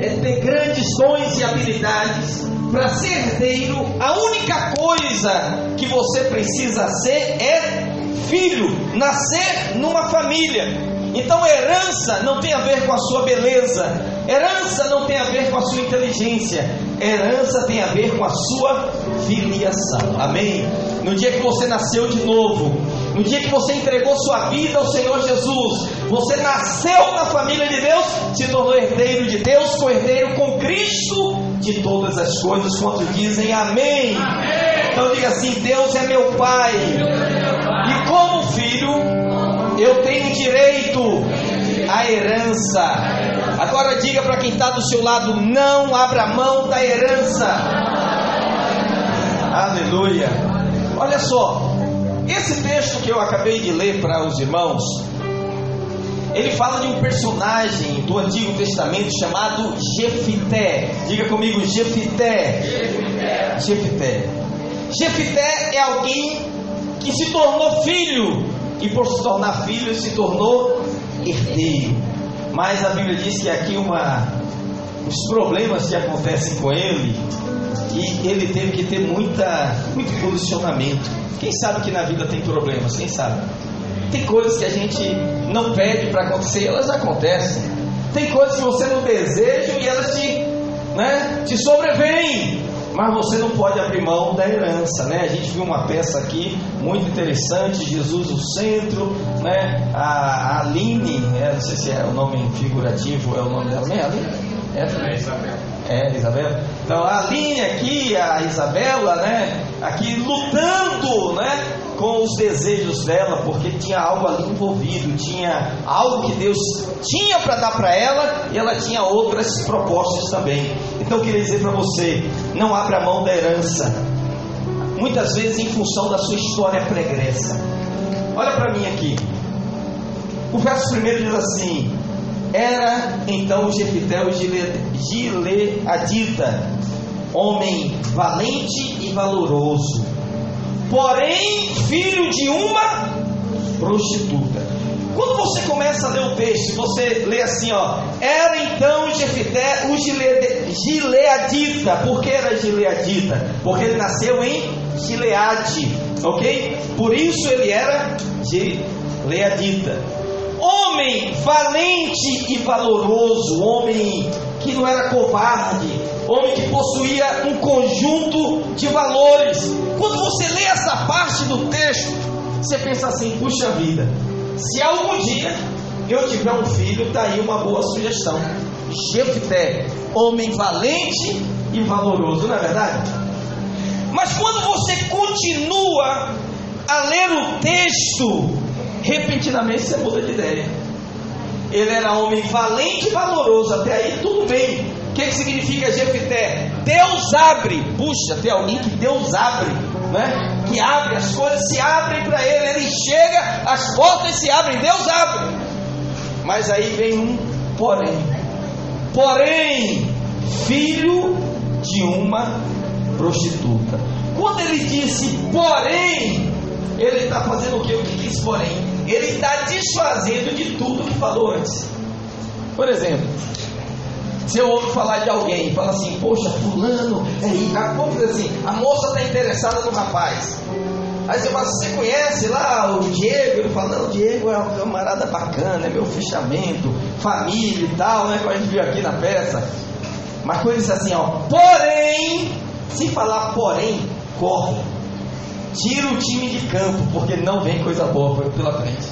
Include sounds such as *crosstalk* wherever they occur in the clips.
é ter grandes dons e habilidades. Para ser herdeiro, a única coisa que você precisa ser é filho, nascer numa família. Então, herança não tem a ver com a sua beleza, herança não tem a ver com a sua inteligência, herança tem a ver com a sua filiação. Amém? No dia que você nasceu de novo, no dia que você entregou sua vida ao Senhor Jesus, você nasceu na família de Deus, se tornou herdeiro de Deus, co-herdeiro com Cristo de todas as coisas, quanto dizem amém. amém. Então diga assim: Deus é meu Pai, e como filho eu tenho direito à herança. Agora diga para quem está do seu lado: não abra mão da herança. Aleluia. Olha só, esse texto que eu acabei de ler para os irmãos, ele fala de um personagem do Antigo Testamento chamado Jefité. Diga comigo, Jefité. Jefité. Jefité. Jefité é alguém que se tornou filho e por se tornar filho se tornou herdeiro. Mas a Bíblia diz que aqui uma, os problemas que acontecem com ele, e ele teve que ter muita, muito posicionamento. Quem sabe que na vida tem problemas? Quem sabe? Tem coisas que a gente não pede para acontecer, elas acontecem. Tem coisas que você não deseja e elas te, né, te sobrevêm mas você não pode abrir mão da herança, né? A gente viu uma peça aqui muito interessante, Jesus o centro, né? A, Aline, é, não sei se é o nome figurativo, é o nome dela mesmo, Aline? É, é Isabel. É, Isabel. Então a Aline aqui, a Isabela, né? Aqui lutando, né? com os desejos dela, porque tinha algo ali envolvido, tinha algo que Deus tinha para dar para ela e ela tinha outras propostas também. Então eu queria dizer para você: não abra mão da herança, muitas vezes em função da sua história pregressa. Olha para mim aqui. O verso primeiro diz assim: Era então o o Gileadita, homem valente e valoroso porém filho de uma prostituta. Quando você começa a ler o texto, você lê assim, ó, era então Jefité o Gileadita. Por que era Gileadita? Porque ele nasceu em Gileade, ok? Por isso ele era Gileadita. Homem valente e valoroso, homem que não era covarde, homem que possuía um conjunto de valores. Quando você lê essa parte do texto, você pensa assim: puxa vida, se algum dia eu tiver um filho, está aí uma boa sugestão. Jefté, homem valente e valoroso, não é verdade? Mas quando você continua a ler o texto, repentinamente você muda de ideia. Ele era homem valente e valoroso, até aí tudo bem. O que, que significa Jefité? Deus abre. Puxa, tem alguém que Deus abre, né? Que abre, as coisas se abrem para ele. Ele chega, as portas se abrem, Deus abre. Mas aí vem um porém. Porém, filho de uma prostituta. Quando ele disse porém, ele está fazendo o que? O que diz porém? Ele está desfazendo de tudo que falou antes. Por exemplo, se eu ouço falar de alguém e fala assim, poxa, fulano, é, dizer assim, a moça está interessada no rapaz. Aí você fala, você conhece lá o Diego? Ele fala, não, o Diego é um camarada bacana, é meu fechamento, família e tal, né? Como a gente viu aqui na peça. Mas quando diz assim, ó, porém, se falar porém, corre. Tira o time de campo, porque não vem coisa boa pela frente.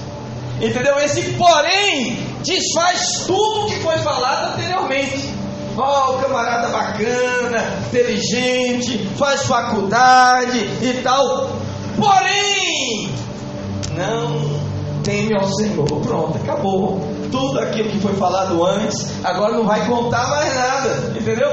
Entendeu? Esse porém desfaz tudo que foi falado anteriormente. Ó, oh, camarada bacana, inteligente, faz faculdade e tal. Porém, não teme ao Senhor. Pronto, acabou. Tudo aquilo que foi falado antes, agora não vai contar mais nada. Entendeu?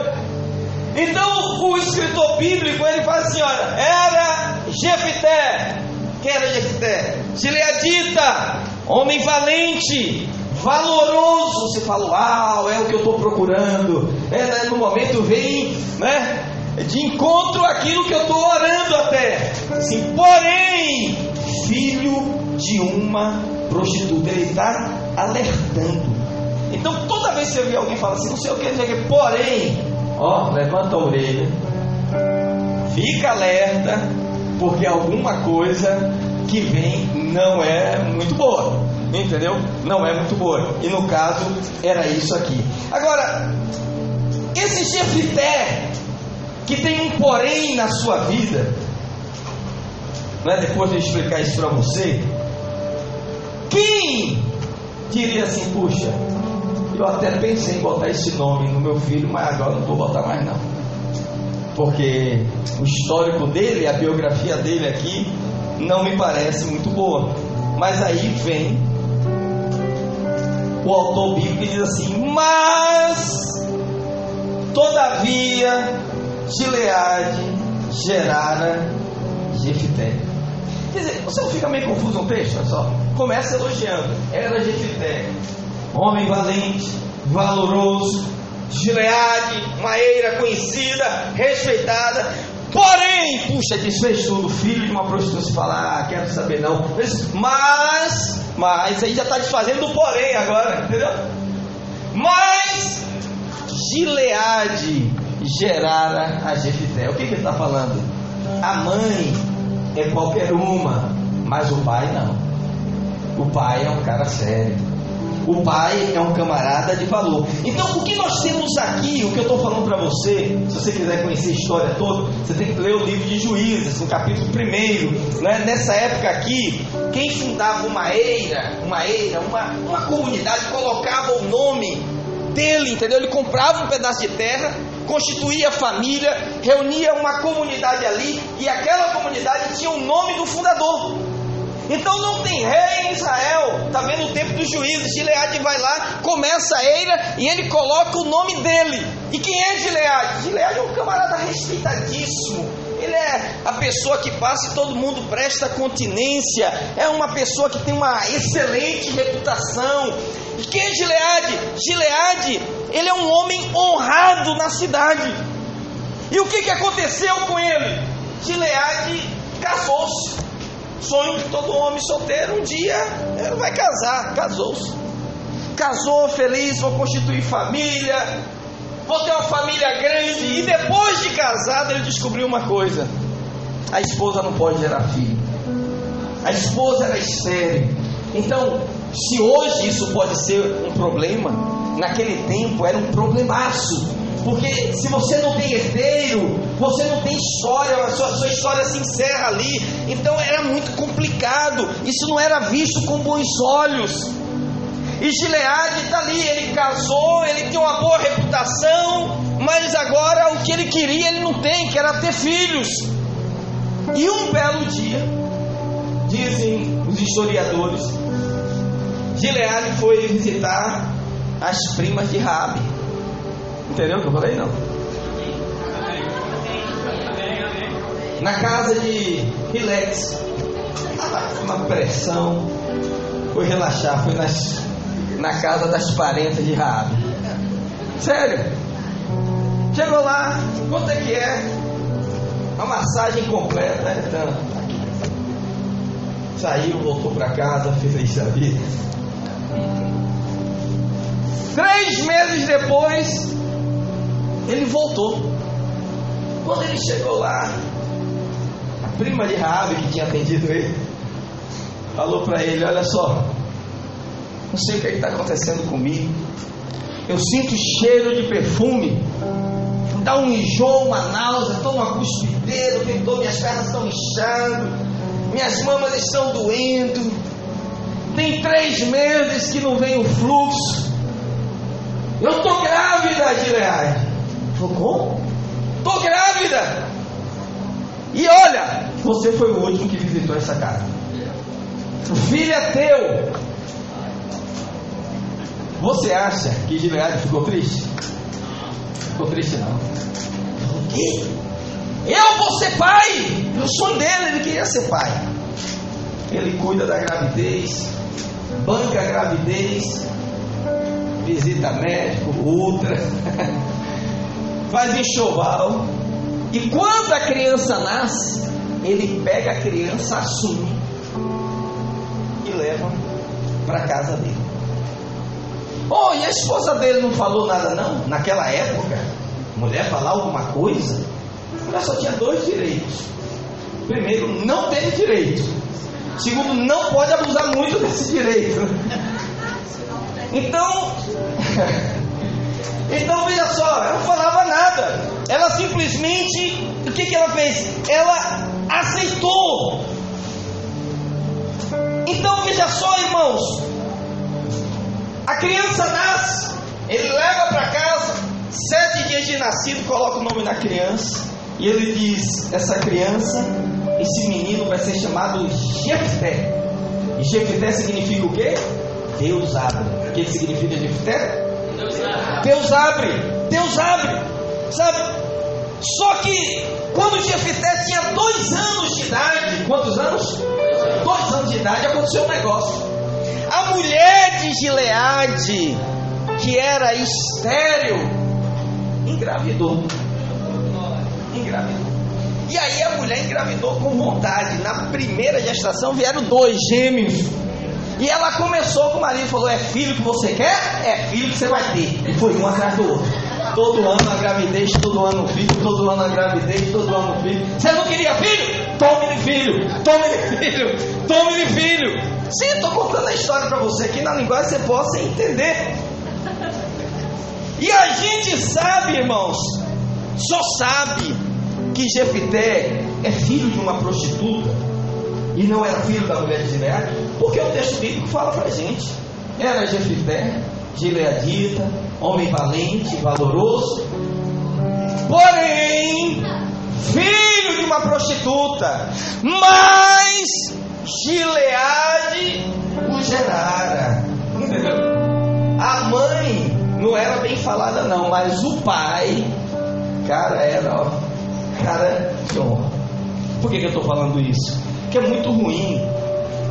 Então o escritor bíblico ele fala assim: olha, era Jefité. Quem era Jefité? Gileadita homem valente, valoroso. Você fala, uau, é o que eu estou procurando. É, né, no momento vem, né? De encontro aquilo que eu estou orando até. Assim, porém, filho de uma prostituta. Ele está alertando. Então toda vez que você vê alguém falar assim, que, não sei o que, porém, ó, levanta a orelha, fica alerta, porque alguma coisa que vem não é muito boa. Entendeu? Não é muito boa. E no caso, era isso aqui. Agora, esse Jefité, que tem um porém na sua vida, né, depois de explicar isso para você, quem diria assim, puxa, eu até pensei em botar esse nome no meu filho, mas agora não vou botar mais não. Porque o histórico dele, a biografia dele aqui, não me parece muito boa. Mas aí vem o autor bíblico e diz assim: Mas, todavia, Gileade gerara Jefité. Quer dizer, você não fica meio confuso no texto? Olha só. Começa elogiando. Era Jefité, homem valente, valoroso, Gileade, uma eira conhecida, respeitada, Porém, puxa, desfez tudo, filho de uma prostituta, fala, ah, quero saber não. Mas, mas, aí já está desfazendo o porém agora, entendeu? Mas, Gileade gerara a Jefité. O que, que ele está falando? A mãe é qualquer uma, mas o pai não. O pai é um cara sério. O pai é um camarada de valor. Então, o que nós temos aqui, o que eu estou falando para você, se você quiser conhecer a história toda, você tem que ler o livro de Juízes, no capítulo 1. Né? Nessa época aqui, quem fundava uma eira, uma eira, uma, uma comunidade, colocava o nome dele, entendeu? Ele comprava um pedaço de terra, constituía família, reunia uma comunidade ali, e aquela comunidade tinha o nome do fundador. Então não tem rei em Israel. Está vendo o tempo dos juízes. Gileade vai lá, começa a eira e ele coloca o nome dele. E quem é Gileade? Gileade é um camarada respeitadíssimo. Ele é a pessoa que passa e todo mundo presta continência. É uma pessoa que tem uma excelente reputação. E quem é Gileade? Gileade, ele é um homem honrado na cidade. E o que, que aconteceu com ele? Gileade casou-se. Sonho de todo homem solteiro, um dia ele vai casar, casou-se. Casou feliz, vou constituir família, vou ter uma família grande. E depois de casado, ele descobriu uma coisa: a esposa não pode gerar filho. A esposa era estéreo. Então, se hoje isso pode ser um problema, naquele tempo era um problemaço. Porque se você não tem herdeiro, você não tem história, a sua, sua história se encerra ali. Então era muito complicado. Isso não era visto com bons olhos. E Gileade está ali, ele casou, ele tem uma boa reputação, mas agora o que ele queria ele não tem, que era ter filhos. E um belo dia, dizem os historiadores, Gileade foi visitar as primas de Rabi. Entendeu o que eu falei? Não. Na casa de Relax. Uma pressão. Foi relaxar. Foi nas, na casa das parentes de Rabi. Sério. Chegou lá. Quanto é que é? Uma massagem completa. É tanto. Saiu, voltou para casa, feliz da vida. Três meses depois, ele voltou. Quando ele chegou lá, a prima de Rabi que tinha atendido ele, falou para ele: Olha só, não sei o que é está acontecendo comigo. Eu sinto cheiro de perfume, dá um enjoo, uma náusea, estou uma cuspideira, minhas pernas estão inchando, minhas mamas estão doendo. Tem três meses que não vem o fluxo. Eu estou grávida, Gilead. Falou? Estou grávida. E olha, você foi o último que visitou essa casa. O filho é teu. Você acha que Gileade ficou triste? Ficou triste não. O quê? Eu vou ser pai! O sonho dele, ele queria ser pai. Ele cuida da gravidez, banca gravidez, visita médico, ultra. *laughs* faz enxoval. E quando a criança nasce, ele pega a criança, assume e leva para casa dele. Oh, e a esposa dele não falou nada, não? Naquela época, mulher falar alguma coisa, ela só tinha dois direitos. Primeiro, não teve direito. Segundo, não pode abusar muito desse direito. Então, *laughs* então veja só, ela não falava nada. Ela simplesmente, o que, que ela fez? Ela aceitou. Então veja só, irmãos, a criança nasce, ele leva para casa, sete dias de nascido, coloca o nome na criança, e ele diz: essa criança, esse menino vai ser chamado Jefté. E Jefté significa o quê? Deus abre. O que significa Jefté? Deus abre. Deus abre. Deus abre. Sabe? Só que quando Jefté tinha dois anos de idade, quantos anos? Dois anos de idade, aconteceu um negócio. A mulher de Gileade, que era estéril, engravidou. Engravidou. E aí a mulher engravidou com vontade. Na primeira gestação vieram dois gêmeos. E ela começou com o marido, falou: É filho que você quer? É filho que você vai ter. E foi um atrás do outro. Todo ano a gravidez, todo ano filho, todo ano a gravidez, todo ano filho. Você não queria filho? Tome-lhe filho, tome-lhe filho, tome-lhe filho. Sim, estou contando a história para você aqui na linguagem você possa entender. E a gente sabe, irmãos, só sabe que Jefité é filho de uma prostituta e não era filho da mulher de Gileade, porque o texto bíblico fala para gente. Era Jefité, gileadita, homem valente, valoroso, porém, filho de uma prostituta, mas Gileade o gerara. A mãe não era bem falada, não, mas o pai, cara, era, ó, cara de. Por que, que eu estou falando isso? Porque é muito ruim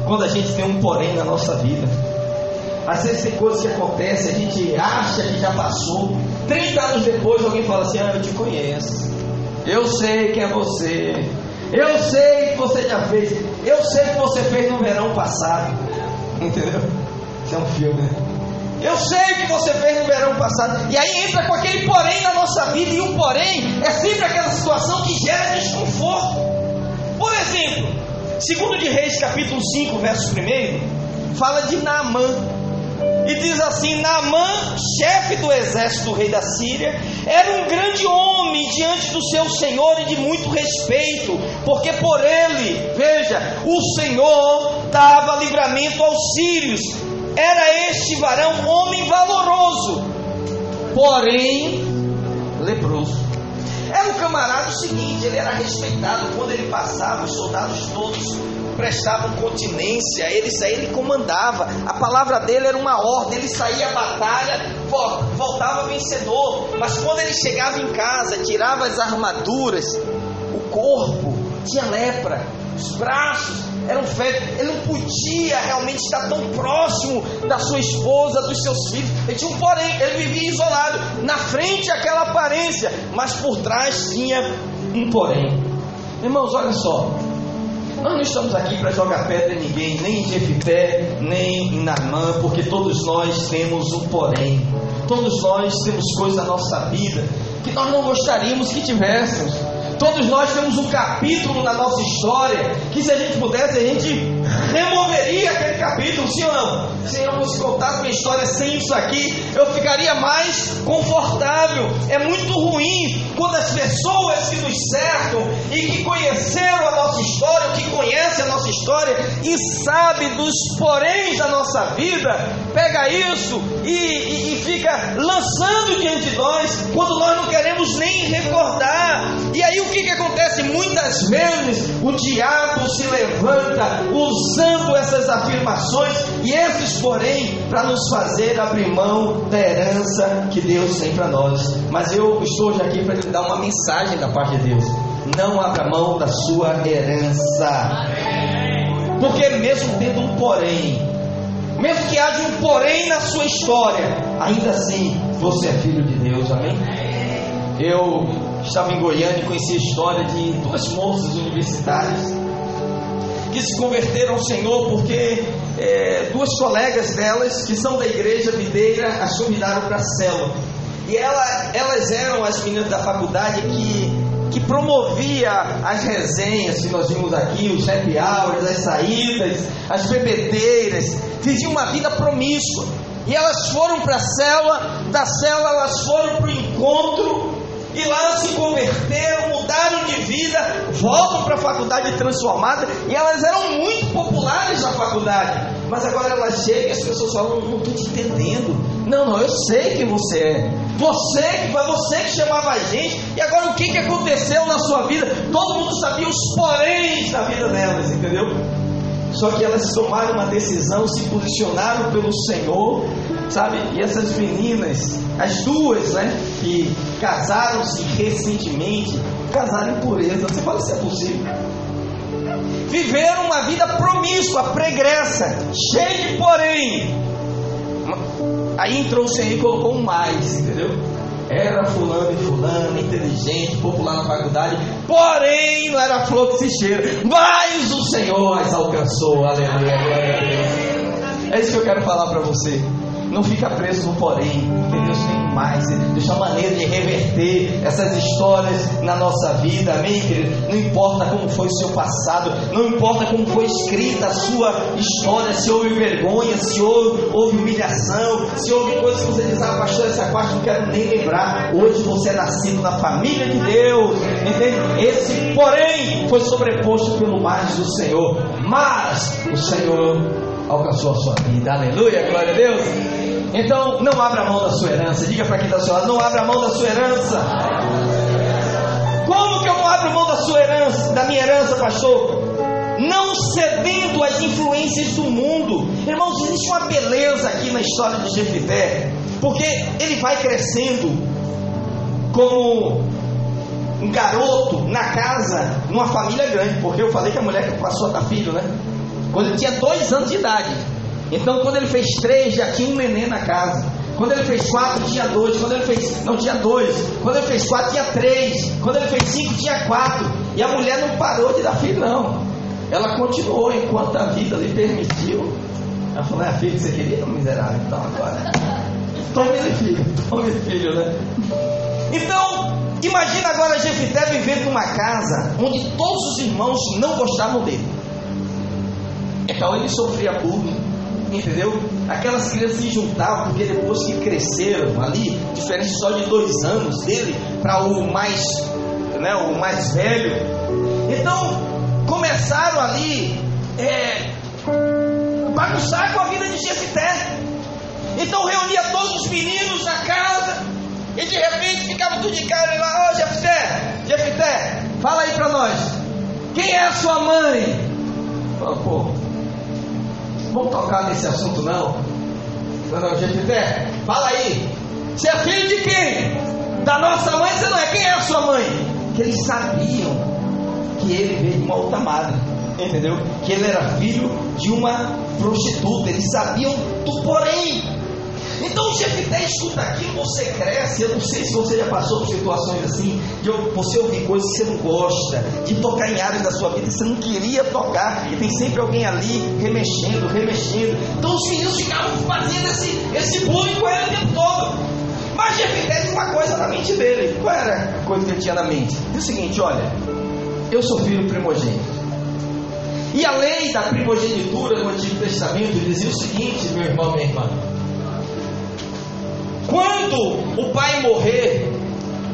quando a gente tem um porém na nossa vida. Às vezes tem coisas que acontecem, a gente acha que já passou. 30 anos depois alguém fala assim, ah, eu te conheço. Eu sei que é você. Eu sei que você já fez. Eu sei que você fez no verão passado. Entendeu? Isso é um filme, né? Eu sei que você fez no verão passado. E aí entra com aquele porém na nossa vida. E o porém é sempre aquela segundo de Reis, capítulo 5, verso 1, fala de Naamã. E diz assim: Naamã, chefe do exército do rei da Síria, era um grande homem diante do seu senhor e de muito respeito, porque por ele, veja, o Senhor dava livramento aos sírios. Era este varão homem valoroso, porém leproso. Era um camarada o seguinte, ele era respeitado quando ele passava, os soldados todos prestavam continência, ele saía, ele comandava, a palavra dele era uma ordem, ele saía à batalha, voltava vencedor, mas quando ele chegava em casa, tirava as armaduras, o corpo tinha lepra, os braços eram feitos, ele não podia realmente estar tão próximo da sua esposa, dos seus filhos, ele tinha um porém, ele vivia isolado, na frente aquela aparência, mas por trás tinha um porém. Irmãos, olha só, nós não estamos aqui para jogar pedra em ninguém, nem em Jefité, nem em Naamã, porque todos nós temos um porém. Todos nós temos coisas na nossa vida que nós não gostaríamos que tivéssemos. Todos nós temos um capítulo na nossa história que se a gente pudesse, a gente removeria aquele capítulo, sim ou não? Se eu fosse contar minha história sem isso aqui, eu ficaria mais confortável. É muito ruim quando as pessoas que nos cercam e que conheceram a nossa história, que conhecem a nossa história e sabe dos poréns da nossa vida, pega isso e, e, e fica lançando diante de nós, quando nós não queremos nem recordar. E aí o que, que acontece? Muitas vezes o diabo se levanta usando essas afirmações e esses, porém, para nos fazer abrir mão da herança que Deus tem para nós. Mas eu estou hoje aqui para lhe dar uma mensagem da parte de Deus. Não abra mão da sua herança. Porque mesmo tendo um porém, mesmo que haja um porém na sua história, ainda assim você é filho de Deus, amém? Eu estava em Goiânia e conheci a história de duas moças universitárias que se converteram ao Senhor porque é, duas colegas delas, que são da igreja videira, as convidaram para a célula. E ela, elas eram as meninas da faculdade que que promovia as resenhas que nós vimos aqui, os happy hours, as saídas, as bebedeiras, viviam uma vida promíscua. E elas foram para a célula, da célula elas foram para o encontro, e lá se converteram, mudaram de vida, voltam para a faculdade transformada, e elas eram muito populares na faculdade. Mas agora elas chegam e as pessoas falam, não estou te entendendo. Não, não, eu sei quem você é. Você, foi você que chamava a gente. E agora o que, que aconteceu na sua vida? Todo mundo sabia os poréns da vida delas, entendeu? Só que elas tomaram uma decisão, se posicionaram pelo Senhor, sabe? E essas meninas, as duas, né? Que casaram-se recentemente, casaram em pureza. Você isso é possível? Viveram uma vida promíscua, pregressa, cheia de porém. Aí entrou o Senhor e colocou um mais, entendeu? Era fulano e fulano, inteligente, popular na faculdade, porém não era flor que se cheira, mas o Senhor as alcançou, aleluia, glória a Deus. É isso que eu quero falar para você. Não fica preso no porém, porque Deus tem mais. Deus tem maneira de reverter essas histórias na nossa vida, amém, querido? Não importa como foi o seu passado, não importa como foi escrita a sua história, se houve vergonha, se houve, houve humilhação, se houve coisas que você diz, ah, pastor, essa parte não quero nem lembrar. Hoje você é nascido na família de Deus, entende? Esse, porém, foi sobreposto pelo mais do Senhor, mas o Senhor alcançou a sua vida, aleluia, glória a Deus. Então, não abra mão da sua herança. Diga para quem está ao seu lado: não abra mão da sua herança. Como que eu não abro mão da sua herança, da minha herança, pastor? Não cedendo às influências do mundo. Irmãos, existe uma beleza aqui na história de Jefité, porque ele vai crescendo como um garoto na casa, numa família grande, porque eu falei que a mulher passou a dar filho, né? Quando ele tinha dois anos de idade. Então, quando ele fez três, já tinha um neném na casa. Quando ele fez quatro, tinha dois. Quando ele fez. Não tinha dois. Quando ele fez quatro, tinha três. Quando ele fez cinco, tinha quatro. E a mulher não parou de dar filho, não. Ela continuou enquanto a vida lhe permitiu. Ela falou: é filho que você queria, miserável? Então agora. *laughs* Tome filho, tome filho, né? Então, imagina agora Jefité vivendo numa casa onde todos os irmãos não gostavam dele. Então ele sofria bullying entendeu? Aquelas crianças se juntavam porque depois que cresceram ali, diferente só de dois anos dele para o mais, né, o mais velho. Então começaram ali é, bagunçar com a vida de Jefité. Então reunia todos os meninos na casa e de repente ficava tudo de cara lá, ó oh, Jefité, Jefité, fala aí para nós, quem é a sua mãe? Oh, pô, vamos tocar nesse assunto não. Não, não, Jefité, fala aí. Você é filho de quem? Da nossa mãe você não é. Quem é a sua mãe? Que eles sabiam que ele veio de uma outra madre. Entendeu? Que ele era filho de uma prostituta. Eles sabiam do porém. Então o Jefité escuta aquilo, você cresce. Eu não sei se você já passou por situações assim, de você ouvir coisas que você não gosta, de tocar em áreas da sua vida que você não queria tocar, e tem sempre alguém ali remexendo, remexendo. Então os meninos ficavam fazendo esse, esse bullying com ele o tempo todo. Mas Jefité uma coisa na mente dele. Qual era a coisa que ele tinha na mente? Diz o seguinte: olha, eu sou filho primogênito. E a lei da primogenitura no Antigo Testamento dizia o seguinte, meu irmão, minha irmã: quando o pai morrer,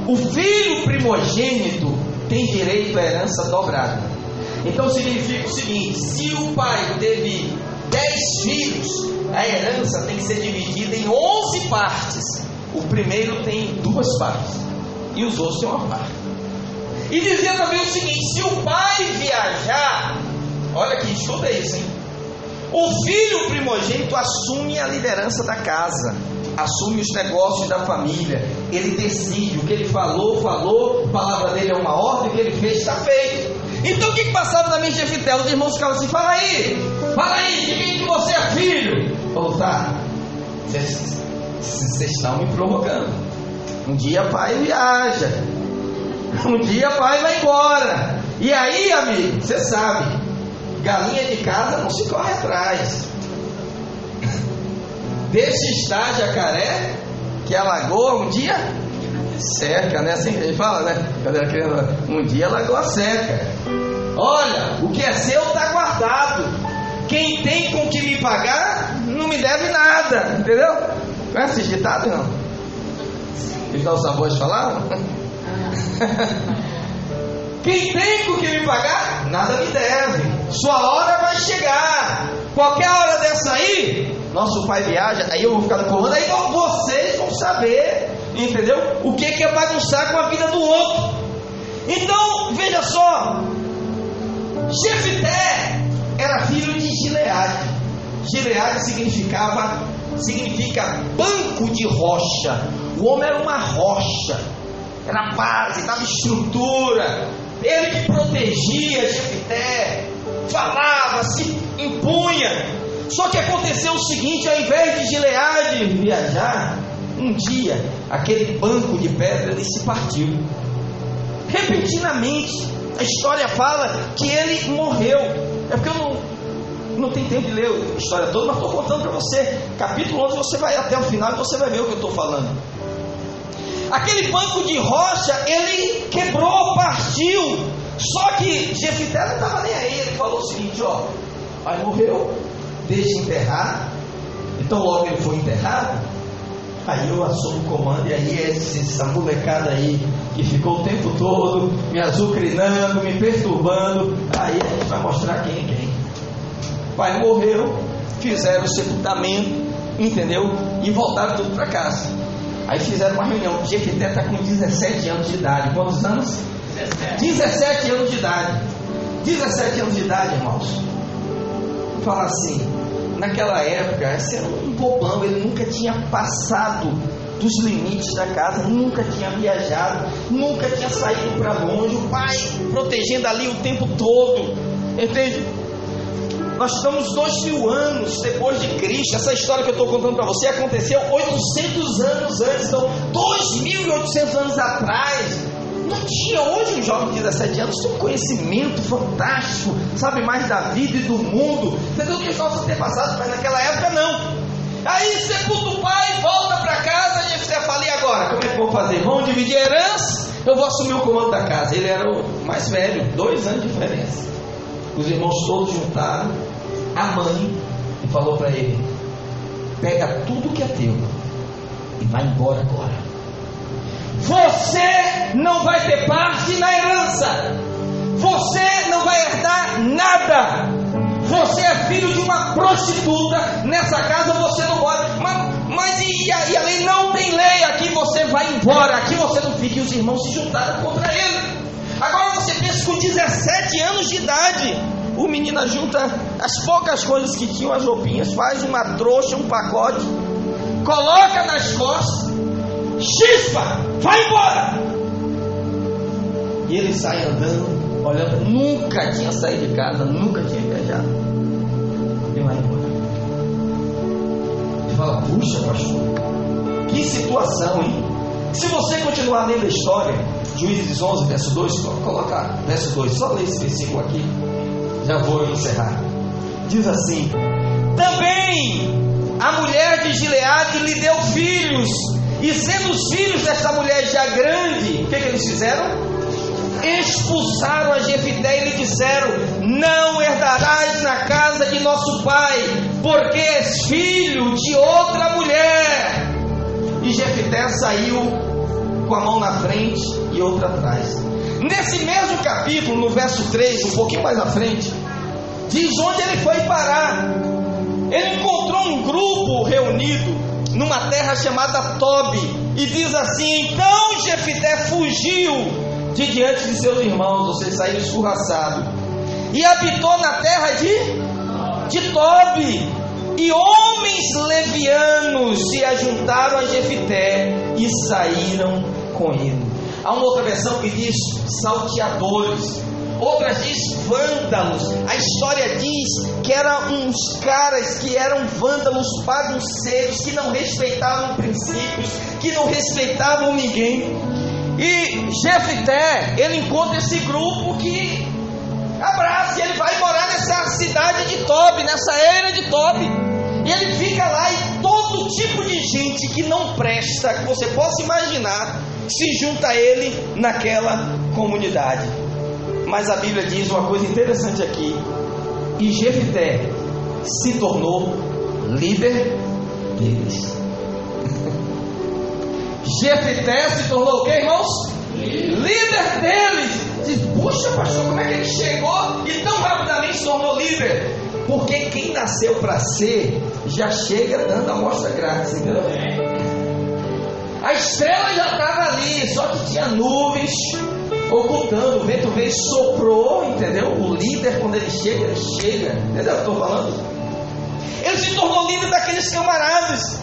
o filho primogênito tem direito à herança dobrada. Então significa o seguinte: se o pai teve dez filhos, a herança tem que ser dividida em onze partes. O primeiro tem duas partes e os outros têm uma parte. E dizia também o seguinte: se o pai viajar, olha que estuda isso, hein? O filho primogênito assume a liderança da casa assume os negócios da família, ele decide, o que ele falou, falou, a palavra dele é uma ordem, o que ele fez está feito. Então o que, que passava na mente de? Os irmãos ficavam assim, fala aí, fala aí, de quem que você é filho? Falou, tá, vocês estão me provocando. Um dia pai viaja, um dia pai vai embora. E aí, amigo, você sabe, galinha de casa não se corre atrás. Deixa estar jacaré, que a lagoa um dia seca, né? Assim que a gente fala, né? Quando era criança, um dia a lagoa seca. Olha, o que é seu está guardado. Quem tem com que me pagar, não me deve nada, entendeu? Conhece esse ditado, não? Os nossos avós falaram? *laughs* Quem tem com que me pagar, nada me deve. Sua hora vai chegar. Qualquer hora dessa aí, nosso pai viaja, aí eu vou ficar no comando, aí vocês vão saber, entendeu? O que é bagunçar com a vida do outro. Então, veja só, Jefité era filho de Gileade. Gileade significava, significa banco de rocha. O homem era uma rocha, era base, dava estrutura. Ele que protegia Jefité, falava, se impunha. Só que aconteceu o seguinte: ao invés de Gileade viajar, um dia aquele banco de pedra ele se partiu. Repentinamente, a história fala que ele morreu. É porque eu não, não tenho tempo de ler a história toda, mas estou contando para você. Capítulo 11, você vai até o final e você vai ver o que eu estou falando. Aquele banco de rocha, ele quebrou, partiu. Só que Jefité não estava nem aí. Ele falou o seguinte: ó, aí morreu, deixa enterrar. Então logo ele foi enterrado. Aí eu assumo o comando e aí essa molecada aí que ficou o tempo todo me azucrinando, me perturbando, aí a gente vai mostrar quem é quem. Pai morreu, fizeram o sepultamento, entendeu? E voltaram tudo para casa. Aí fizeram uma reunião. Jefité está com 17 anos de idade. Quantos anos? 17. 17 anos de idade. 17 anos de idade, irmãos. Fala assim, naquela época, esse era um bobão, ele nunca tinha passado dos limites da casa, nunca tinha viajado, nunca tinha saído para longe, o pai protegendo ali o tempo todo, entende? Nós estamos dois mil anos depois de Cristo. Essa história que eu estou contando para você aconteceu 800 anos antes, então 2.800 anos atrás. Não tinha hoje um jovem de 17 anos tem um conhecimento fantástico, sabe mais da vida e do mundo, entendeu? Que os nossos antepassados, mas naquela época não. Aí sepulta o pai, volta para casa, a gente fala, e agora? Como é que vou fazer? Vamos dividir a herança? Eu vou assumir o comando da casa. Ele era o mais velho, dois anos de diferença. Os irmãos todos juntaram a mãe e falou para ele: pega tudo que é teu e vai embora agora. Você não vai ter parte na herança. Você não vai herdar nada. Você é filho de uma prostituta. Nessa casa você não pode. Mas, mas e, a, e a lei não tem lei. Aqui você vai embora. Aqui você não fica. E os irmãos se juntaram contra ele. Agora você pensa com 17 anos de idade. O menino junta as poucas coisas que tinham, as roupinhas, faz uma trouxa, um pacote, coloca nas costas chispa, vai embora. E ele sai andando, olhando, nunca tinha saído de casa, nunca tinha viajado. E vai embora. Ele fala, puxa pastor, que situação, hein? Se você continuar lendo a história, Juízes 11, verso 2, colocar verso 2, só ler esse versículo aqui, já vou encerrar. Diz assim: Também a mulher de Gileade lhe deu filhos, e sendo os filhos desta mulher já grande, o que, que eles fizeram? Expulsaram a Jefité e lhe disseram: Não herdarás na casa de nosso pai, porque és filho de outra mulher. E Jefité saiu com a mão na frente e outra atrás. Nesse mesmo capítulo, no verso 3, um pouquinho mais à frente, diz onde ele foi parar. Ele encontrou um grupo reunido numa terra chamada Tobi, e diz assim: Então Jefité fugiu de diante de seus irmãos, ou seja, saiu escorraçado, e habitou na terra de, de Tobi. E homens levianos se ajuntaram a Jefité e saíram com ele. Há uma outra versão que diz salteadores. Outras diz vândalos. A história diz que eram uns caras que eram vândalos bagunceiros, que não respeitavam princípios, que não respeitavam ninguém. E Jefité, ele encontra esse grupo que abraça, e ele vai morar nessa cidade de Tobi, nessa era de Tobi. E ele fica lá e todo tipo de gente que não presta, que você possa imaginar, se junta a ele naquela comunidade. Mas a Bíblia diz uma coisa interessante aqui: e Jefité se tornou líder deles. *laughs* Jefité se tornou o que, irmãos? Líder deles. Diz, puxa, pastor, como é que ele chegou e tão rapidamente se tornou líder? Porque quem nasceu para ser já chega dando a mostra grátis, entendeu? A estrela já estava ali, só que tinha nuvens ocultando. O vento veio e soprou, entendeu? O líder, quando ele chega, ele chega. Entendeu o que eu estou falando? Ele se tornou líder daqueles camaradas.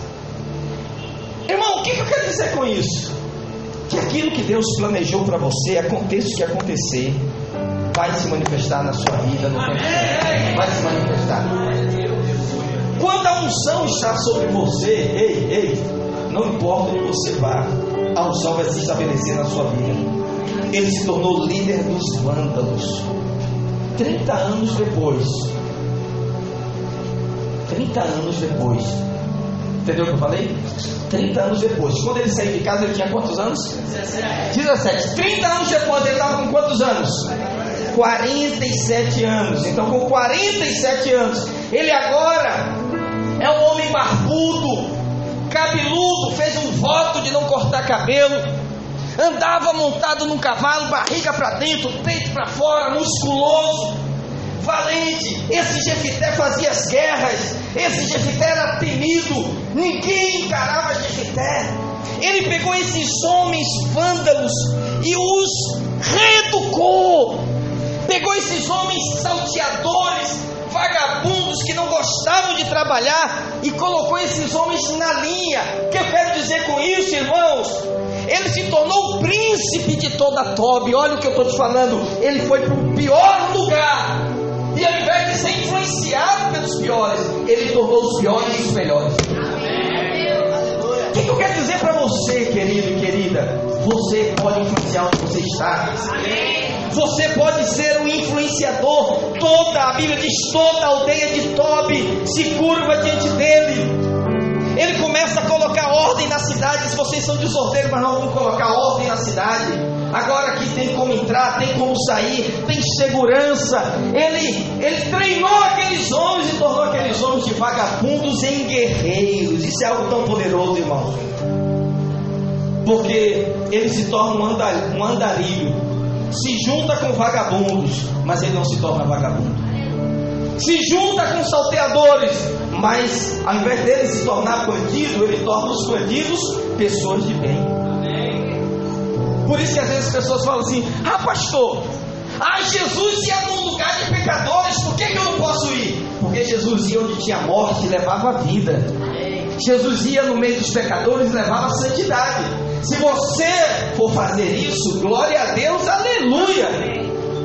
Irmão, o que, que eu quero dizer com isso? Que aquilo que Deus planejou para você, aconteça o que acontecer, vai se manifestar na sua vida no tempo Vai se manifestar. Quando a unção está sobre você, ei, ei, não importa onde você vá, a unção vai se estabelecer na sua vida. Ele se tornou líder dos vândalos. 30 anos depois. 30 anos depois. Entendeu o que eu falei? 30 anos depois. Quando ele saiu de casa, ele tinha quantos anos? 17. 17. 30 anos depois, ele estava com quantos anos? 47 anos. Então, com 47 anos, ele agora é um homem barbudo, cabeludo, fez um voto de não cortar cabelo, andava montado num cavalo, barriga para dentro, peito para fora, musculoso, valente. Esse Jefité fazia as guerras, esse Jefité era temido, ninguém encarava Jefité. Ele pegou esses homens vândalos e os reeducou. Pegou esses homens salteadores, vagabundos que não gostavam de trabalhar e colocou esses homens na linha. O que eu quero dizer com isso, irmãos? Ele se tornou o príncipe de toda Tobi. Olha o que eu estou te falando. Ele foi para o pior lugar. E ao invés de ser influenciado pelos piores, ele tornou os piores os melhores. O que, que eu quero dizer para você, querido e querida? Você pode influenciar onde você está. Você pode ser um influenciador. Toda a Bíblia diz: toda a aldeia de Tobi se curva diante dele. Ele começa a colocar ordem na cidade. Se vocês são desordeiros, mas não vão colocar ordem na cidade. Agora aqui tem como entrar, tem como sair, tem segurança. Ele, ele treinou aqueles homens e tornou aqueles homens de vagabundos em guerreiros. Isso é algo tão poderoso, irmão. Porque ele se torna um andarilho. Se junta com vagabundos, mas ele não se torna vagabundo se junta com salteadores, mas ao invés dele se tornar bandido, ele torna os bandidos pessoas de bem. Por isso que às vezes as pessoas falam assim: Ah, pastor, ah, Jesus ia num lugar de pecadores, por que, que eu não posso ir? Porque Jesus ia onde tinha morte e levava vida. Jesus ia no meio dos pecadores e levava santidade. Se você for fazer isso, glória a Deus, aleluia.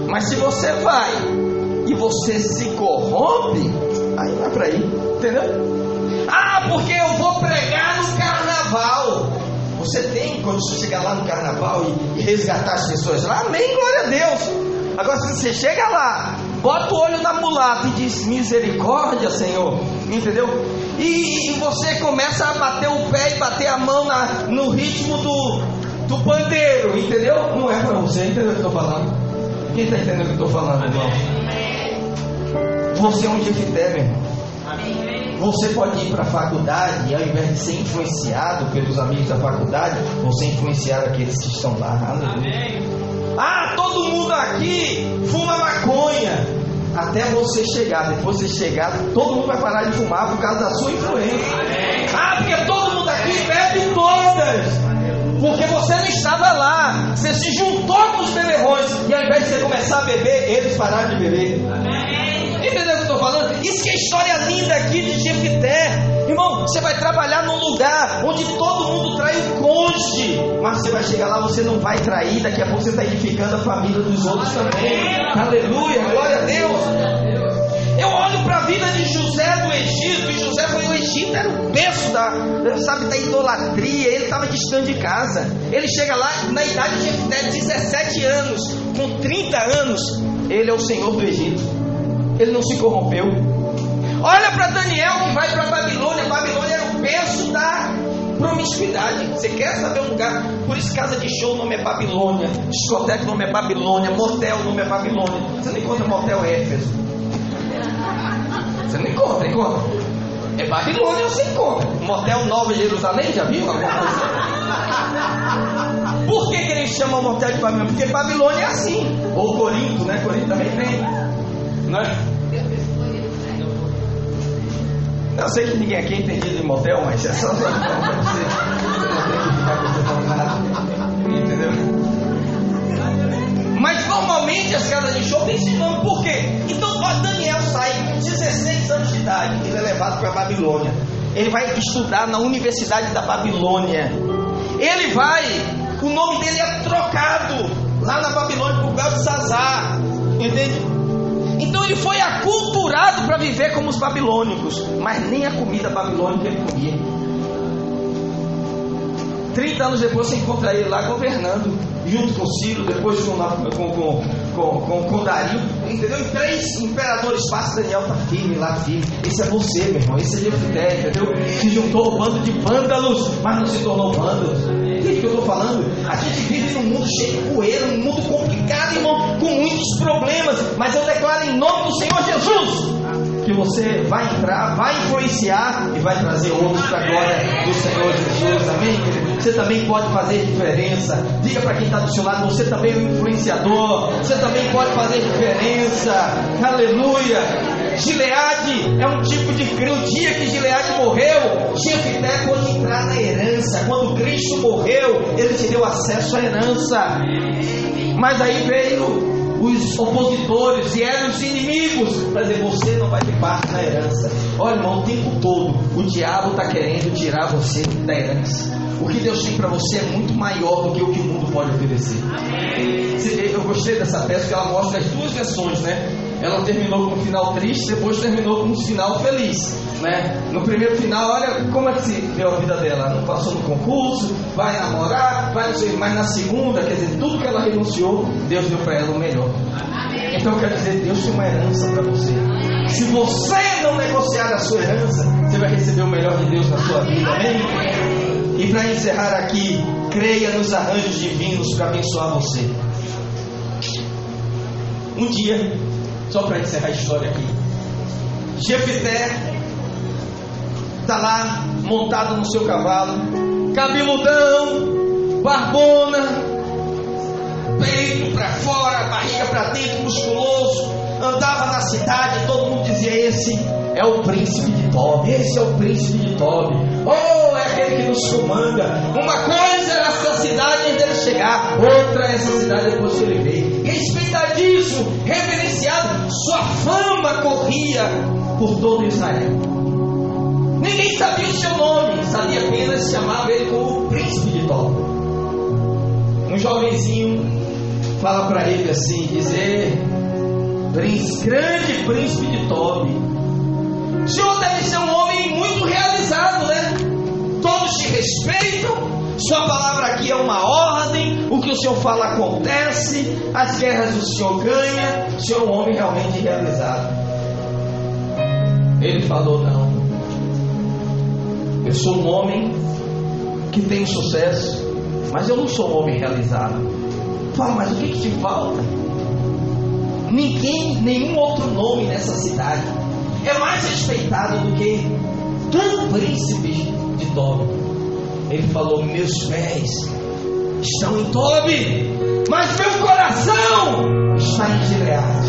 Mas se você vai e você se corrompe, aí vai para aí, entendeu? Ah, porque eu vou pregar no carnaval. Você tem condição de chegar lá no carnaval e, e resgatar as pessoas lá? Amém, glória a Deus. Agora, se você chega lá, bota o olho na mulata e diz misericórdia, Senhor, entendeu? E, você começa a bater o pé e bater a mão na, no ritmo do, do pandeiro, entendeu? Não é para você, entendeu o que eu estou falando? Quem está entendendo o que eu estou falando, irmão? Você é um Jefité, meu irmão. Você pode ir para a faculdade e ao invés de ser influenciado pelos amigos da faculdade, você influenciar aqueles que estão lá. Aleluia. Ah, todo mundo aqui fuma maconha. Até você chegar, depois de chegar, todo mundo vai parar de fumar por causa da sua influência. Ah, porque todo mundo aqui bebe todas. Porque você não estava lá, você se juntou com os beberrões, e ao invés de você começar a beber, eles pararam de beber. Que eu estou falando? Isso que é história linda aqui de Jefité. Irmão, você vai trabalhar num lugar onde todo mundo trai o cônjuge. Mas você vai chegar lá, você não vai trair. Daqui a pouco você está edificando a família dos outros também. Aleluia, glória a Deus. Eu olho para a vida de José do Egito, e José foi o Egito, era o berço da, sabe, da idolatria, ele estava distante de casa. Ele chega lá na idade de Jefté, 17 anos, com 30 anos, ele é o Senhor do Egito ele não se corrompeu. Olha para Daniel que vai para Babilônia. Babilônia era o berço da promiscuidade. Você quer saber um lugar? Por isso, casa de show o nome é Babilônia, discoteca o nome é Babilônia, motel o nome é Babilônia. Você não encontra motel Éfeso. Você não encontra, encontra. É Babilônia você encontra. Motel Nova Jerusalém, já viu alguma coisa? Por que, que eles chamam motel de Babilônia? Porque Babilônia é assim. Ou Corinto, né? Corinto também tem. Não é? Eu sei que ninguém aqui é entendido em motel, mas é só você. Entendeu? Mas normalmente as casas de show têm esse nome, por quê? Então Daniel sai com 16 anos de idade, ele é levado para a Babilônia. Ele vai estudar na Universidade da Babilônia. Ele vai, o nome dele é trocado lá na Babilônia por Belsazar. Entende? Então ele foi aculturado para viver como os babilônicos, mas nem a comida babilônica ele comia. 30 anos depois você encontra ele lá governando, junto com Ciro, depois com, com, com, com, com, Dario, entendeu? Três imperadores passam, Daniel está firme lá, firme. Esse é você, meu irmão, esse é Jefité, entendeu? Se juntou ao bando de vândalos, mas não se tornou vândalos. Entende o que eu estou falando? A gente vive num mundo cheio de poeira, um mundo complicado, irmão, com muitos problemas. Mas eu declaro em nome do Senhor Jesus que você vai entrar, vai influenciar e vai trazer outros para a glória do Senhor Jesus. Amém? Você também pode fazer diferença. Diga para quem está do seu lado, você também é um influenciador. Você também pode fazer diferença. Aleluia. Gileade é um tipo de no dia que Gileade morreu, Jefité pôde entrar na herança. Quando Cristo morreu, ele te deu acesso à herança. Mas aí veio os opositores e eram os inimigos para dizer: você não vai ter parte na herança. Olha, irmão, o tempo todo o diabo está querendo tirar você da herança. O que Deus tem para você é muito maior do que o que o mundo pode oferecer. Eu gostei dessa peça que ela mostra as duas versões, né? Ela terminou com um final triste, depois terminou com um final feliz. Né? No primeiro final, olha como é que se deu a vida dela. Não passou no concurso, vai namorar, vai não sei, mas na segunda, quer dizer, tudo que ela renunciou, Deus deu para ela o melhor. Então quer dizer, Deus tem uma herança para você. Se você não negociar a sua herança, você vai receber o melhor de Deus na sua vida. Amém? E para encerrar aqui, creia nos arranjos divinos para abençoar você. Um dia, só para encerrar a história aqui. Jefité está lá montado no seu cavalo, cabeludão, barbona, peito para fora, barriga para dentro, musculoso, andava na cidade, todo mundo dizia: Esse é o príncipe de Tob, esse é o príncipe de Tob, oh, é aquele que nos comanda. Uma coisa era essa cidade chegar, outra essa cidade depois que ele veio. Respeitadíssimo, reverenciado, sua fama corria por todo Israel. Ninguém sabia o seu nome, sabia apenas chamava ele como o príncipe de Tob. Um jovenzinho fala para ele assim, dizer, príncipe, grande príncipe de Tobi, o senhor deve ser um homem muito realizado, né? Todos te respeitam, sua palavra aqui é uma ordem, o que o senhor fala acontece, as guerras o senhor ganha, o senhor é um homem realmente realizado. Ele falou: Não, eu sou um homem que tem sucesso, mas eu não sou um homem realizado. Fala, mas o que, que te falta? Ninguém, nenhum outro nome nessa cidade é mais respeitado do que todo príncipe de Tobi. Ele falou: Meus pés estão em Tobi, mas meu coração está em Gileade.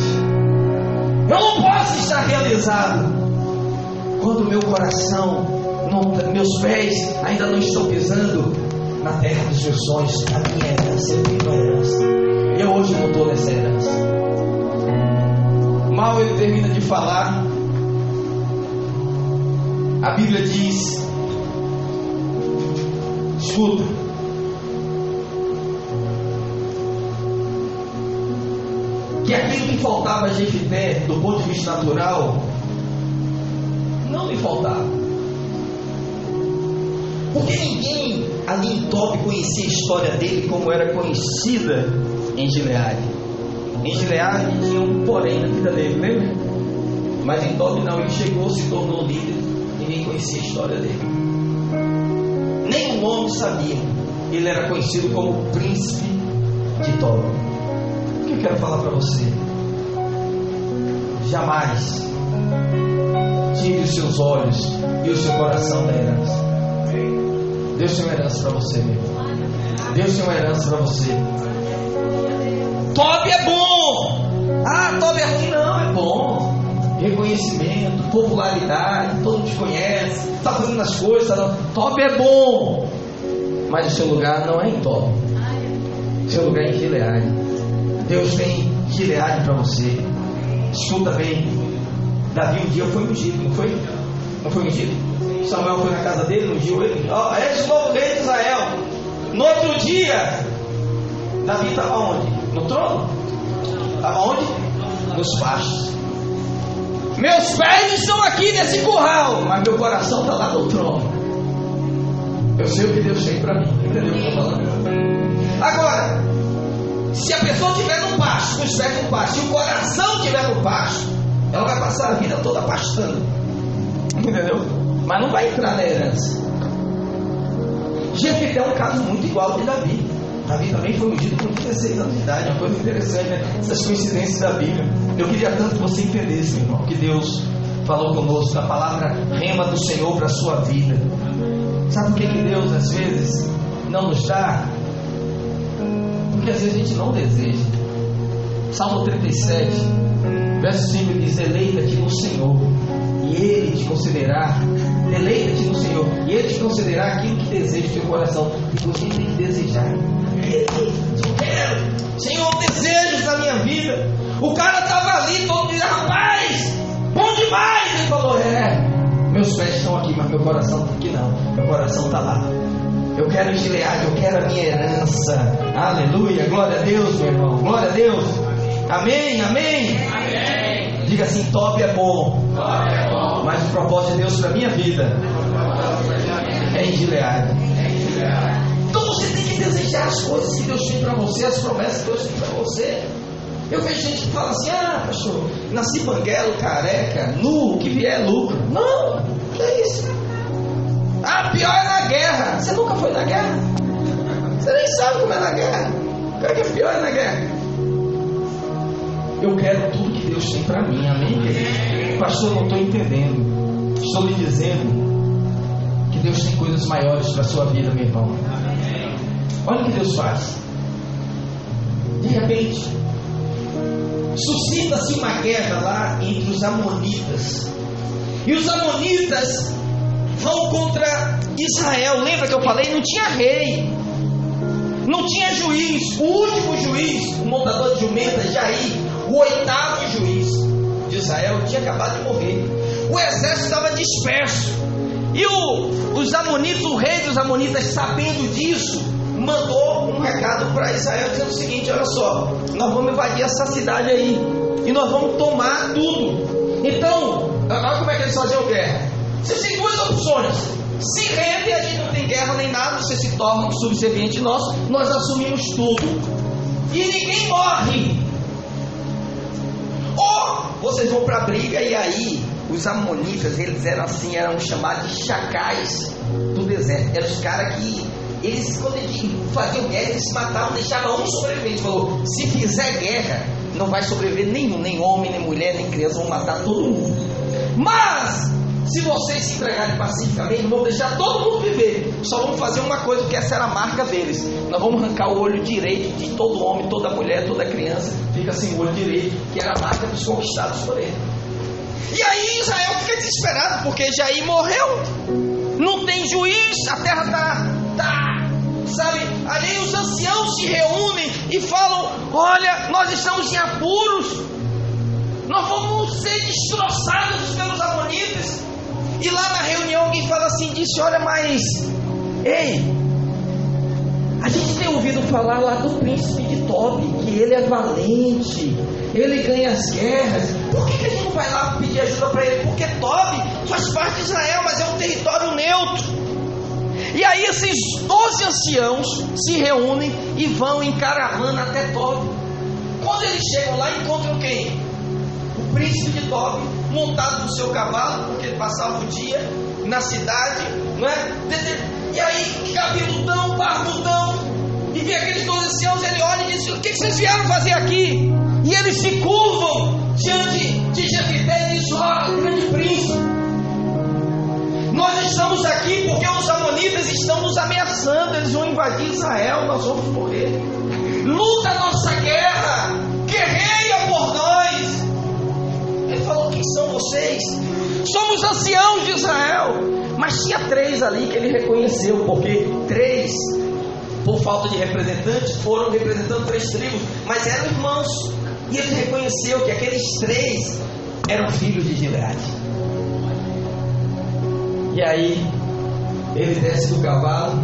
Eu não posso estar realizado quando meu coração, não, meus pés ainda não estão pisando na terra dos meus sonhos, na minha herança, eu tenho herança. Eu hoje não estou nessa herança. Mal ele termina de falar, a Bíblia diz: escuta, que aquilo que faltava a Jefité, do ponto de vista natural, não lhe faltava. Porque ninguém ali em Top conhecia a história dele como era conhecida em Gileade. Em Gileade tinha um porém na vida dele, lembra? Mas em Top não, ele chegou, se tornou líder ninguém conhecia a história dele. Nome sabiam. Ele era conhecido como príncipe de Tob. O que eu quero falar para você? Jamais tire os seus olhos e o seu coração da herança. Deus tem uma herança para você, meu. Deus tem uma herança para você. Tob é bom. Ah, Tob é ruim. Não, é bom. Reconhecimento, popularidade, todo mundo te conhece, está fazendo as coisas. Tá... É bom. Mas o seu lugar não é em. O seu lugar é em Gileade. Deus tem Gileade para você. Escuta bem. Davi um dia foi ungido, não foi? Não foi ungido? Samuel foi na casa dele, ungiu ele. Ó, oh, és o novo rei de Israel. No outro dia, Davi estava onde? No trono? Estava onde? Nos pastos. Meus pés estão aqui nesse curral, mas meu coração está lá no trono. Eu sei o que Deus tem para mim. Entendeu o que eu estou falando? Agora, se a pessoa estiver no pasto, com os pés no pasto, e o coração estiver no pasto, ela vai passar a vida toda pastando. Entendeu? Mas não vai entrar na herança. Jefité é um caso muito igual de Davi. Davi também foi ungido com 16 anos de idade, uma coisa interessante, né? Essas coincidências da Bíblia. Eu queria tanto que você entendesse, meu irmão, que Deus falou conosco, a palavra rema do Senhor para a sua vida. Sabe por que, que Deus às vezes não nos dá? Porque às vezes a gente não deseja. Salmo 37, verso 5 diz: Deleita-te no Senhor, e Ele te concederá Deleita-te no Senhor. E Ele te concederá aquilo que deseja o teu coração. E você tem que desejar. Eu quero. Senhor, desejos da minha vida. O cara estava ali, todo dia, rapaz, bom demais. Meus pés estão aqui, mas meu coração está aqui não. Meu coração está lá. Eu quero Gileade, eu quero a minha herança. Aleluia, glória a Deus, meu irmão. Glória a Deus. Amém, amém. amém. Diga assim, top é bom. Top é bom. Mas o propósito de Deus para minha vida é em Gileade. Então você tem que desejar as coisas que Deus tem para você, as promessas que Deus tem para você. Eu vejo gente que fala assim: ah, pastor, nasci banguelo, careca, nu, que vier é lucro. Não, que é isso? Ah, pior é na guerra. Você nunca foi na guerra? Você nem sabe como é na guerra. O que é pior é na guerra? Eu quero tudo que Deus tem para mim, amém? Pastor, não estou entendendo. Estou lhe dizendo que Deus tem coisas maiores para a sua vida, meu irmão. Olha o que Deus faz. De repente, suscita-se uma guerra lá entre os Amonitas. E os Amonitas vão contra Israel. Lembra que eu falei? Não tinha rei. Não tinha juiz. O último juiz, o montador de jumenta, Jair, o oitavo juiz de Israel tinha acabado de morrer. O exército estava disperso. E o, os amonitas, o rei dos amonitas, sabendo disso, mandou um recado para Israel dizendo o seguinte: olha só, nós vamos invadir essa cidade aí e nós vamos tomar tudo. Então, olha como é que eles faziam guerra. Vocês têm duas opções. Se rende, a gente não tem guerra nem nada, você se torna um subserviente nosso, nós assumimos tudo. E ninguém morre. Ou vocês vão para a briga e aí os amonitas, eles eram assim, eram chamados de chacais do deserto. Eram os caras que eles quando faziam guerra, eles se matavam, deixavam um sobrevivente. Falou, se fizer guerra, não vai sobreviver nenhum, nem homem, nem mulher, nem criança, vão matar todo mundo. Mas se vocês se entregarem pacificamente, vão deixar todo mundo viver. Só vamos fazer uma coisa, porque essa era a marca deles. Nós vamos arrancar o olho direito de todo homem, toda mulher, toda criança. Fica sem o olho direito, que era a marca dos conquistados por ele. E aí Israel fica desesperado, porque Jair morreu. Não tem juiz, a terra está. Tá, sabe? Ali os anciãos se reúnem e falam: Olha, nós estamos em apuros. Nós vamos ser destroçados pelos amonitas. E lá na reunião alguém fala assim, disse, olha, mas ei, a gente tem ouvido falar lá do príncipe de Tobi, que ele é valente, ele ganha as guerras. Por que, que a gente não vai lá pedir ajuda para ele? Porque Tobi faz parte de Israel, mas é um território neutro. E aí esses doze anciãos se reúnem e vão em caravana até Tobi. Quando eles chegam lá, encontram quem? O príncipe de Tobi montado no seu cavalo, porque ele passava o dia na cidade, não é? E aí, cabeludão, barbudão, e vê aqueles dois anciãos, ele olha e diz: O que vocês vieram fazer aqui? E eles se curvam diante de Jefité e diz: Ó, oh, grande príncipe, nós estamos aqui porque os amonitas estão nos ameaçando, eles vão invadir Israel, nós vamos morrer. Luta a nossa guerra, guerreia por nós. Ele falou: Quem são vocês? Somos anciãos de Israel. Mas tinha três ali que ele reconheceu, porque três, por falta de representantes, foram representando três tribos, mas eram irmãos. E ele reconheceu que aqueles três eram filhos de Gileade. E aí, ele desce do cavalo,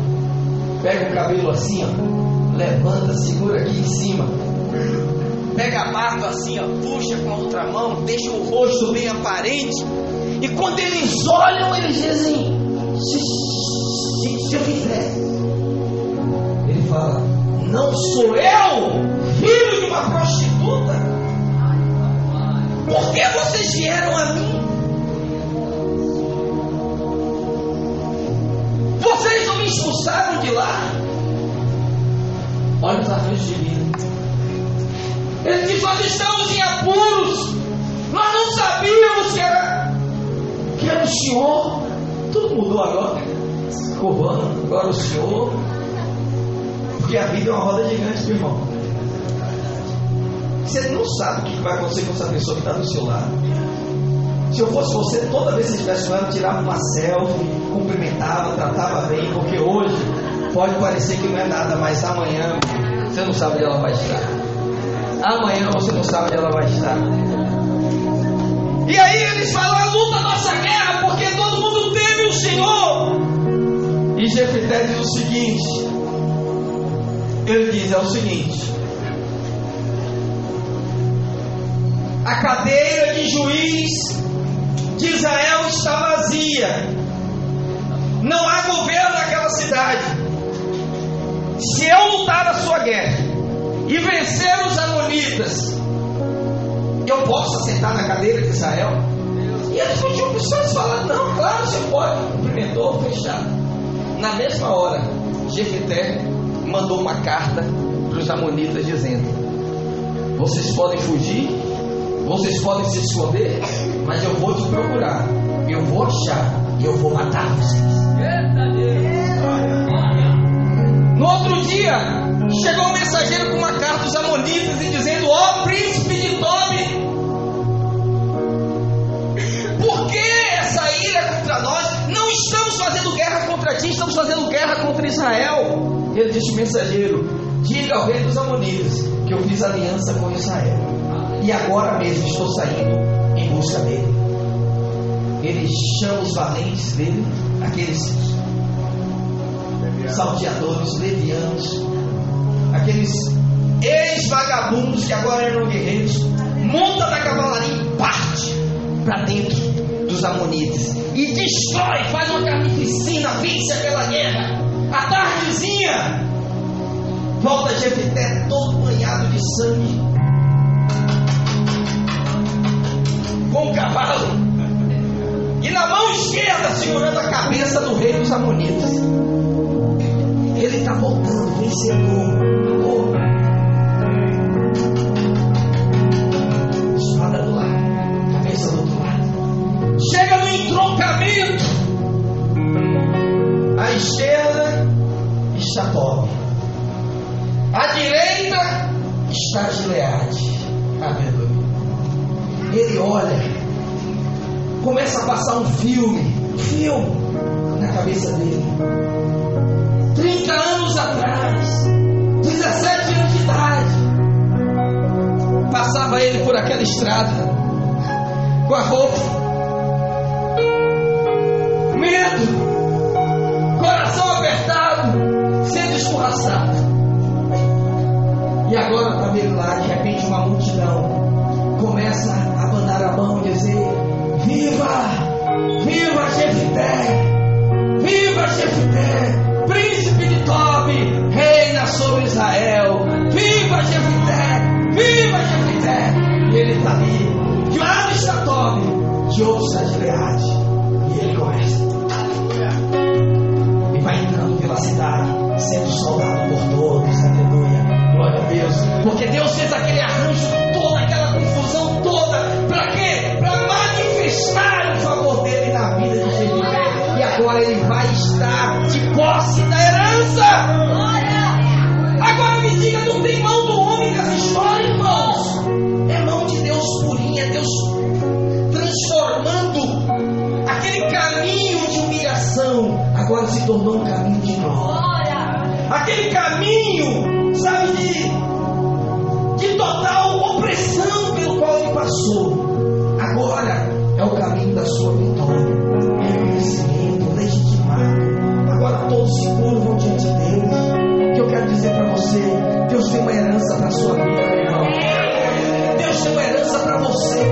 pega o cabelo assim, ó, levanta, segura aqui em cima, pega a barba assim, ó, puxa com a outra mão, deixa o rosto bem aparente, e quando eles olham, eles dizem: se, se, eu fizer, ele fala: Não sou eu, filho de uma prostituta? Por que vocês vieram a mim? Expulsaram de lá? Olha os arranjos divinos. Ele diz: Nós estamos em apuros. Nós não sabíamos que era, que era o Senhor. Tudo mudou agora. Covando, agora o Senhor. Porque a vida é uma roda gigante, meu irmão. Você não sabe o que vai acontecer com essa pessoa que está do seu lado. Se eu fosse você, toda vez que estivesse falando, tirava uma selfie, cumprimentava, tratava bem, porque hoje pode parecer que não é nada, mas amanhã você não sabe onde ela vai estar. Amanhã você não sabe onde ela vai estar. E aí eles falam, a luta nossa guerra, porque todo mundo teme o Senhor. E Jefité diz o seguinte: ele diz é o seguinte. A cadeira de juiz de Israel está vazia. Não há governo naquela cidade. Se eu lutar a sua guerra e vencer os amonitas, eu posso sentar na cadeira de Israel? E eles não tinham opções de falar, não, claro, você pode. Cumprimentou, fechado. Na mesma hora, Jefité mandou uma carta para os amonitas dizendo: Vocês podem fugir, vocês podem se esconder, mas eu vou te procurar, eu vou achar e eu vou matar vocês. No outro dia, chegou um mensageiro com uma carta dos amonitas e dizendo: Ó oh, príncipe de Tobi, por que essa ira contra nós? Não estamos fazendo guerra contra ti, estamos fazendo guerra contra Israel. Ele disse: mensageiro, diga ao rei dos amonitas que eu fiz aliança com Israel e agora mesmo estou saindo em busca dele. Ele chama os valentes dele, aqueles salteadores, levianos, aqueles ex-vagabundos que agora eram guerreiros, monta na cavalaria e parte para dentro dos amonitas e destrói, faz uma carnificina, vence aquela guerra. A tardezinha, volta Jefité todo banhado de sangue, com o cavalo. E na mão esquerda segurando a cabeça do rei dos amonitas. Ele está voltando, vencedor. Oh. Espada do lado, cabeça do outro lado. Chega no entroncamento. À esquerda está Tobi. À direita está Gileade. Aleluia. Ele olha, começa a passar um filme, filme na cabeça dele. 30 anos atrás, 17 anos de idade, passava ele por aquela estrada, com a roupa, medo, coração apertado, sendo escorraçado. E agora está vendo lá, de repente, uma multidão começa a mandar a mão e dizer: Viva! Viva Jefité! Viva Jefité! Príncipe de Tob, reina sobre Israel! Viva Jefité! Viva Jefité! E ele tá está ali. Que lado está Tob? Que ouça de Leade. E ele começa. E vai entrando pela cidade, sendo soldado por todos. Aleluia. Glória a Deus. Porque Deus fez aquele arranjo, toda aquela confusão manifestar o favor dele na vida de Jesus. E agora ele vai estar de posse da herança. Agora me diga, não tem mão do homem nessa história, irmãos. É mão de Deus purinha, Deus transformando aquele caminho de humilhação, agora se tornou um caminho de glória. Aquele caminho, sabe, de, de total opressão pelo qual ele passou, da sua vitória, reconhecimento, legitimado. Agora todos se curvam diante dele. O que eu quero dizer para você, Deus tem uma herança para sua vida, meu irmão. Deus tem uma herança para você,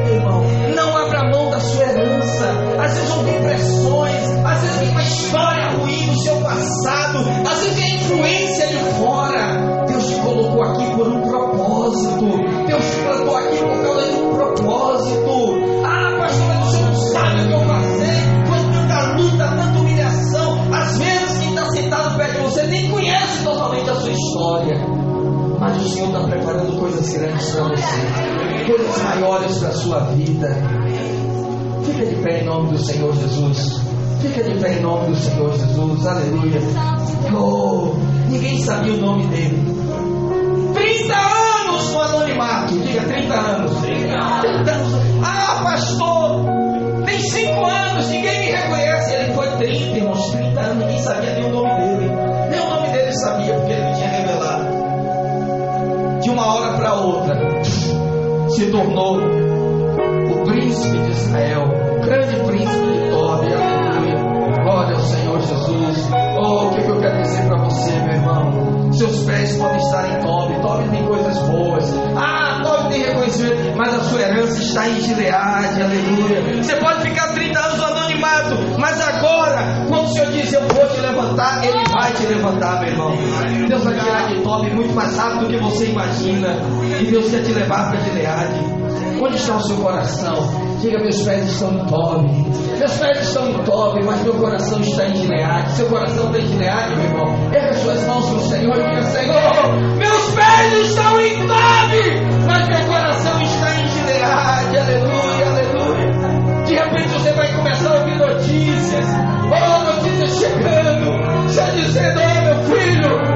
para coisas maiores para a sua vida. Fica de pé em nome do Senhor Jesus. Fica de pé em nome do Senhor Jesus. Aleluia. Oh, ninguém sabia o nome dele. 30 anos no anonimato. Diga 30 anos. Se tornou o príncipe de Israel, o grande príncipe de Tobi. Aleluia. Glória ao Senhor Jesus. Oh, o que, que eu quero dizer para você, meu irmão? Seus pés podem estar em Tobi. Tobi tem coisas boas. Ah, Tobi tem reconhecimento, mas a sua herança está em Gileade. Aleluia. Você pode ficar vai levantar, meu irmão. Deus vai tirar de Tobi muito mais rápido do que você imagina. E Deus quer te levar para Gileade. Onde está o seu coração? Diga, meus pés estão em Tobi. Meus pés estão em Tobi, mas meu coração está em Gileade. Seu coração está em Gileade, meu irmão. Erga suas mãos para o Senhor e diga, Senhor, meus pés estão em Tobi, mas meu coração está em Gileade. Aleluia, aleluia. De repente você vai começar chegando. Já dizendo, oh, meu filho,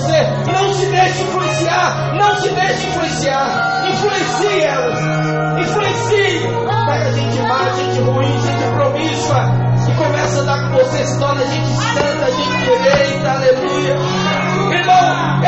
você. Não se deixe influenciar. Não se deixe influenciar. Influencie elas. Influencie. Pega gente má, gente ruim, gente promíscua. E começa a dar com você, se torna gente santa, gente direita, aleluia. Irmão,